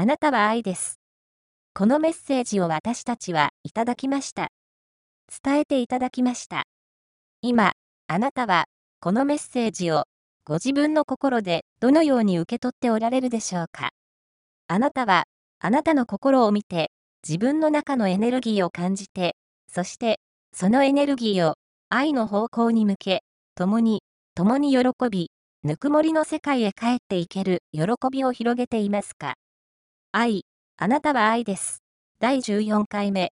あなたは愛です。このメッセージを私たちはいただきました。伝えていただきました。今、あなたは、このメッセージを、ご自分の心でどのように受け取っておられるでしょうか。あなたは、あなたの心を見て、自分の中のエネルギーを感じて、そして、そのエネルギーを愛の方向に向け、共に、共に喜び、ぬくもりの世界へ帰っていける喜びを広げていますか愛、あなたは愛です。第14回目。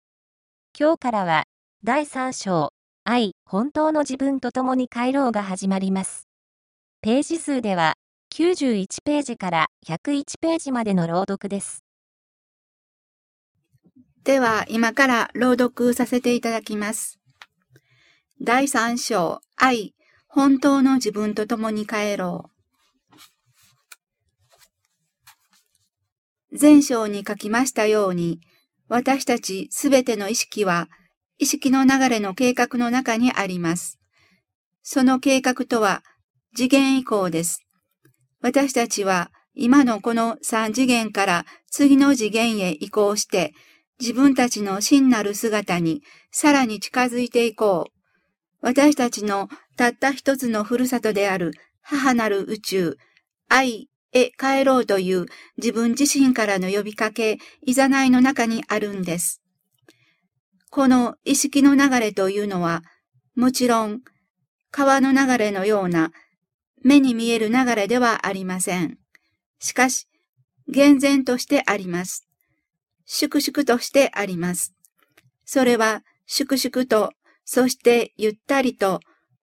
今日からは、第3章、愛、本当の自分と共に帰ろうが始まります。ページ数では、91ページから101ページまでの朗読です。では、今から朗読させていただきます。第3章、愛、本当の自分と共に帰ろう。前章に書きましたように、私たちすべての意識は、意識の流れの計画の中にあります。その計画とは次元移行です。私たちは今のこの3次元から次の次元へ移行して自分たちの真なる姿にさらに近づいていこう。私たちのたった一つのふるさとである母なる宇宙、愛へ帰ろうという自分自身からの呼びかけ、いざないの中にあるんです。この意識の流れというのは、もちろん川の流れのような目に見える流れではありません。しかし、厳然としてあります。粛々としてあります。それは粛々と、そしてゆったりと、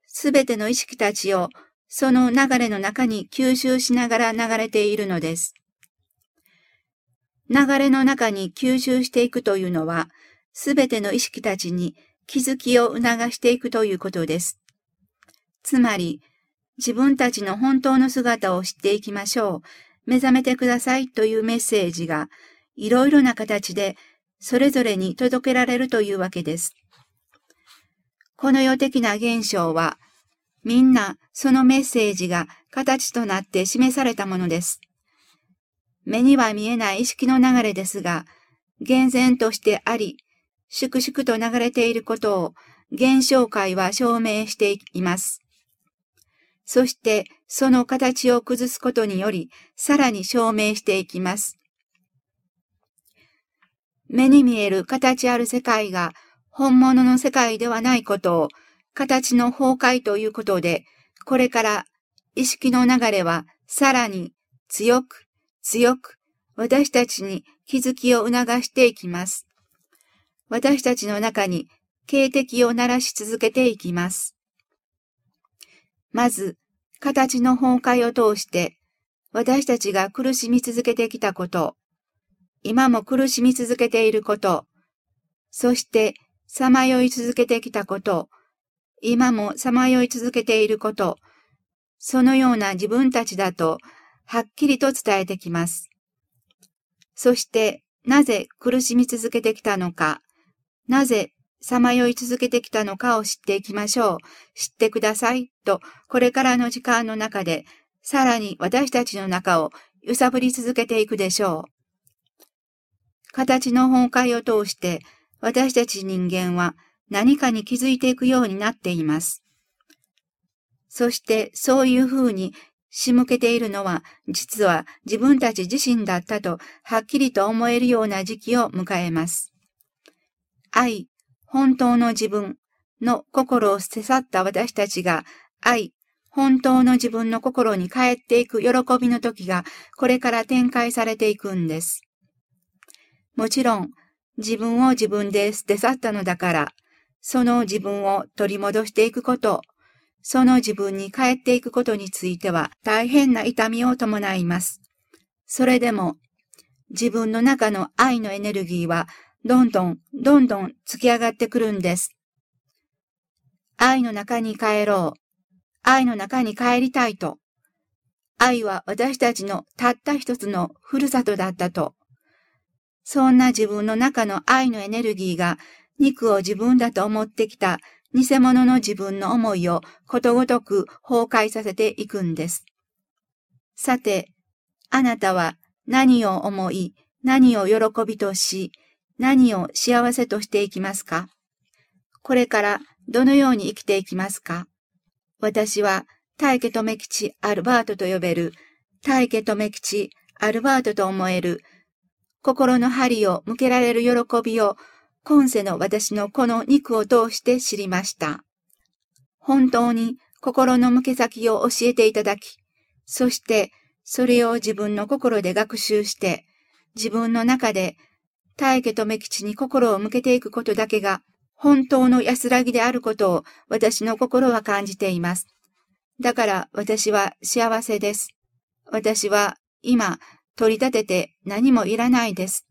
すべての意識たちをその流れの中に吸収しながら流れているのです。流れの中に吸収していくというのは、すべての意識たちに気づきを促していくということです。つまり、自分たちの本当の姿を知っていきましょう。目覚めてくださいというメッセージが、いろいろな形でそれぞれに届けられるというわけです。この世的な現象は、みんなそのメッセージが形となって示されたものです。目には見えない意識の流れですが、厳然としてあり、粛々と流れていることを現象界は証明しています。そしてその形を崩すことにより、さらに証明していきます。目に見える形ある世界が本物の世界ではないことを、形の崩壊ということで、これから意識の流れはさらに強く強く私たちに気づきを促していきます。私たちの中に警笛を鳴らし続けていきます。まず、形の崩壊を通して、私たちが苦しみ続けてきたこと、今も苦しみ続けていること、そしてさまよい続けてきたこと、今もさまよい続けていること、そのような自分たちだとはっきりと伝えてきます。そしてなぜ苦しみ続けてきたのか、なぜさまよい続けてきたのかを知っていきましょう。知ってください。と、これからの時間の中で、さらに私たちの中を揺さぶり続けていくでしょう。形の崩壊を通して、私たち人間は何かに気づいていくようになっています。そしてそういうふうに仕向けているのは、実は自分たち自身だったとはっきりと思えるような時期を迎えます。愛、本当の自分の心を捨て去った私たちが愛、本当の自分の心に帰っていく喜びの時がこれから展開されていくんです。もちろん、自分を自分で捨て去ったのだから、その自分を取り戻していくこと、その自分に帰っていくことについては大変な痛みを伴います。それでも、自分の中の愛のエネルギーはどんどん、どんどん突き上がってくるんです。愛の中に帰ろう。愛の中に帰りたいと。愛は私たちのたった一つのふるさとだったと。そんな自分の中の愛のエネルギーが肉を自分だと思ってきた偽物の自分の思いをことごとく崩壊させていくんです。さて、あなたは何を思い、何を喜びとし、何を幸せとしていきますか？これからどのように生きていきますか？私は大家留吉アルバートと呼べる、大家留吉アルバートと思える、心の針を向けられる喜びを今世の私のこの肉を通して知りました。本当に心の向け先を教えていただき、そしてそれを自分の心で学習して、自分の中で大家と目吉に心を向けていくことだけが本当の安らぎであることを私の心は感じています。だから私は幸せです。私は今取り立てて何もいらないです。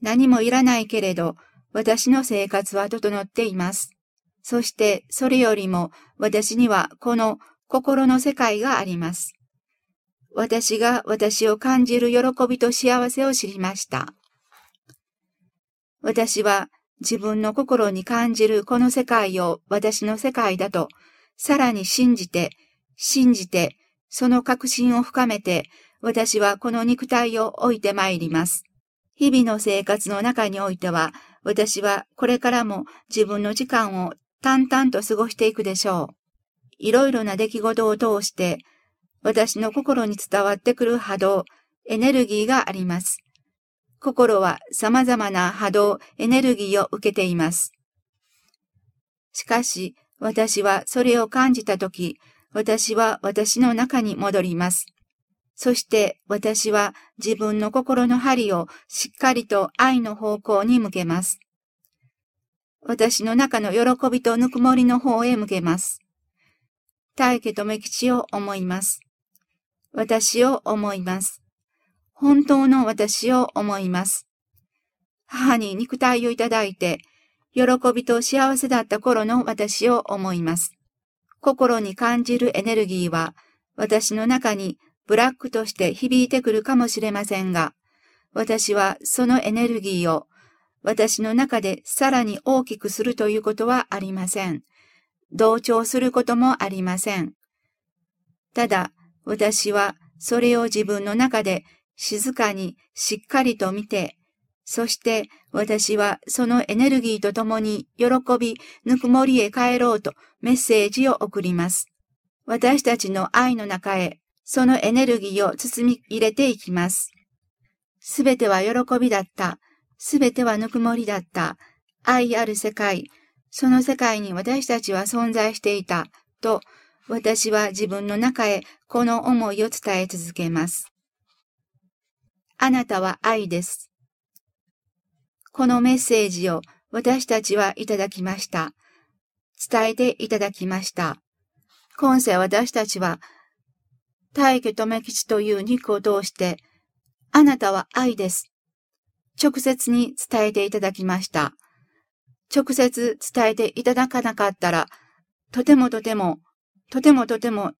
何もいらないけれど、私の生活は整っています。そしてそれよりも私にはこの心の世界があります。私が私を感じる喜びと幸せを知りました。私は自分の心に感じるこの世界を私の世界だと、さらに信じて、信じて、その確信を深めて、私はこの肉体を置いて参ります。日々の生活の中においては、私はこれからも自分の時間を淡々と過ごしていくでしょう。いろいろな出来事を通して、私の心に伝わってくる波動、エネルギーがあります。心は様々な波動、エネルギーを受けています。しかし、私はそれを感じたとき、私は私の中に戻ります。そして私は自分の心の針をしっかりと愛の方向に向けます。私の中の喜びとぬくもりの方へ向けます。大家とめ吉を思います。私を思います。本当の私を思います。母に肉体をいただいて、喜びと幸せだった頃の私を思います。心に感じるエネルギーは、私の中にブラックとして響いてくるかもしれませんが、私はそのエネルギーを私の中でさらに大きくするということはありません。同調することもありません。ただ、私はそれを自分の中で静かにしっかりと見て、そして私はそのエネルギーとともに喜び、ぬくもりへ帰ろうとメッセージを送ります。私たちの愛の中へそのエネルギーを包み入れていきます。すべては喜びだった。すべてはぬくもりだった。愛ある世界。その世界に私たちは存在していた。と、私は自分の中へこの思いを伝え続けます。あなたは愛です。このメッセージを私たちはいただきました。伝えていただきました。今世私たちは大家留吉という肉を通して、あなたは愛です。直接に伝えていただきました。直接伝えていただかなかったら、とてもとても、とてもとても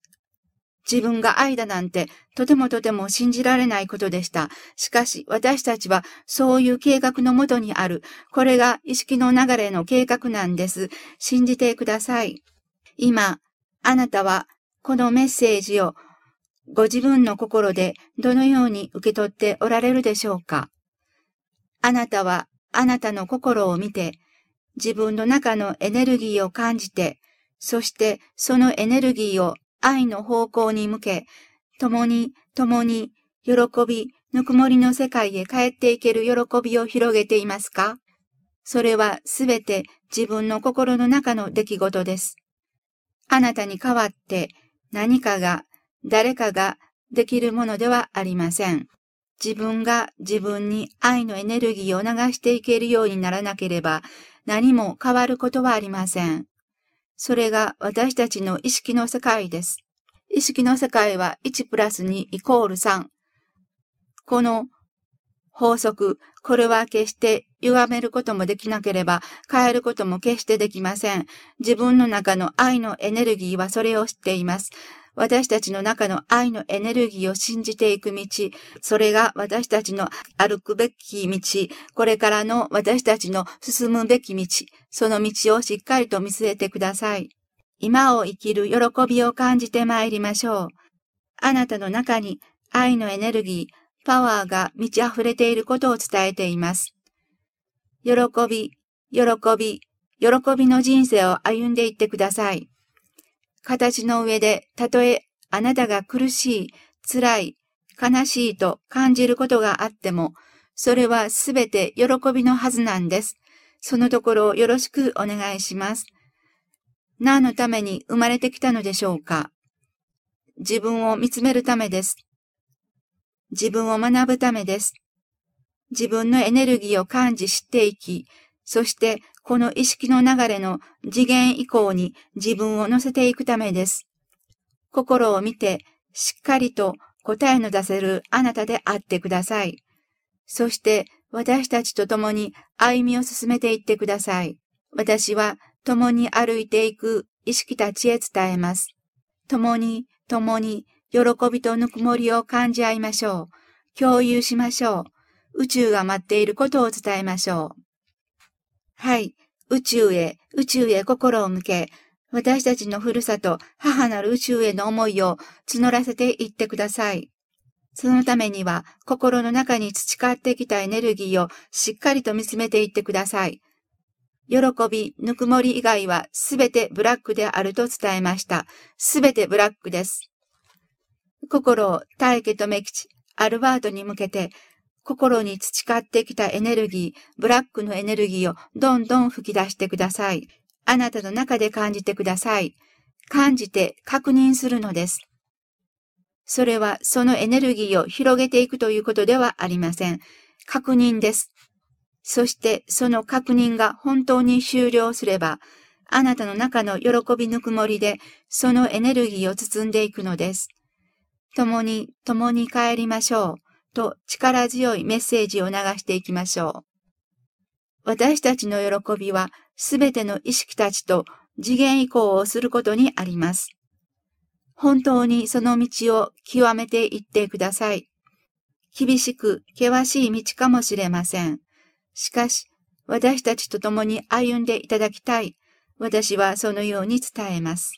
自分が愛だなんてとてもとても信じられないことでした。しかし私たちはそういう計画のもとにある。これが意識の流れの計画なんです。信じてください。今、あなたはこのメッセージをご自分の心でどのように受け取っておられるでしょうか？あなたはあなたの心を見て、自分の中のエネルギーを感じて、そしてそのエネルギーを愛の方向に向け、共に共に喜び、ぬくもりの世界へ帰っていける喜びを広げていますか？それはすべて自分の心の中の出来事です。あなたに代わって何かが誰かができるものではありません。自分が自分に愛のエネルギーを流していけるようにならなければ何も変わることはありません。それが私たちの意識の世界です。意識の世界は1プラス2イコール3。この法則、これは決して歪めることもできなければ変えることも決してできません。自分の中の愛のエネルギーはそれを知っています。私たちの中の愛のエネルギーを信じていく道、それが私たちの歩くべき道、これからの私たちの進むべき道、その道をしっかりと見据えてください。今を生きる喜びを感じて参りましょう。あなたの中に愛のエネルギー、パワーが満ち溢れていることを伝えています。喜び、喜び、喜びの人生を歩んでいってください。形の上で、たとえあなたが苦しい、辛い、悲しいと感じることがあっても、それはすべて喜びのはずなんです。そのところをよろしくお願いします。何のために生まれてきたのでしょうか？自分を見つめるためです。自分を学ぶためです。自分のエネルギーを感じ知っていき、そしてこの意識の流れの次元以降に自分を乗せていくためです。心を見てしっかりと答えの出せるあなたであってください。そして私たちと共に歩みを進めていってください。私は共に歩いていく意識たちへ伝えます。共に、共に、喜びとぬくもりを感じ合いましょう。共有しましょう。宇宙が待っていることを伝えましょう。はい。宇宙へ、宇宙へ心を向け、私たちのふるさと、母なる宇宙への思いを募らせていってください。そのためには、心の中に培ってきたエネルギーをしっかりと見つめていってください。喜び、ぬくもり以外はすべてブラックであると伝えました。すべてブラックです。心を大家とめき、アルバートに向けて、心に培ってきたエネルギー、ブラックのエネルギーをどんどん吹き出してください。あなたの中で感じてください。感じて確認するのです。それはそのエネルギーを広げていくということではありません。確認です。そしてその確認が本当に終了すれば、あなたの中の喜びぬくもりでそのエネルギーを包んでいくのです。共に、共に帰りましょう。と力強いメッセージを流していきましょう。私たちの喜びはすべての意識たちと次元移行をすることにあります。本当にその道を極めていってください。厳しく険しい道かもしれません。しかし、私たちと共に歩んでいただきたい。私はそのように伝えます。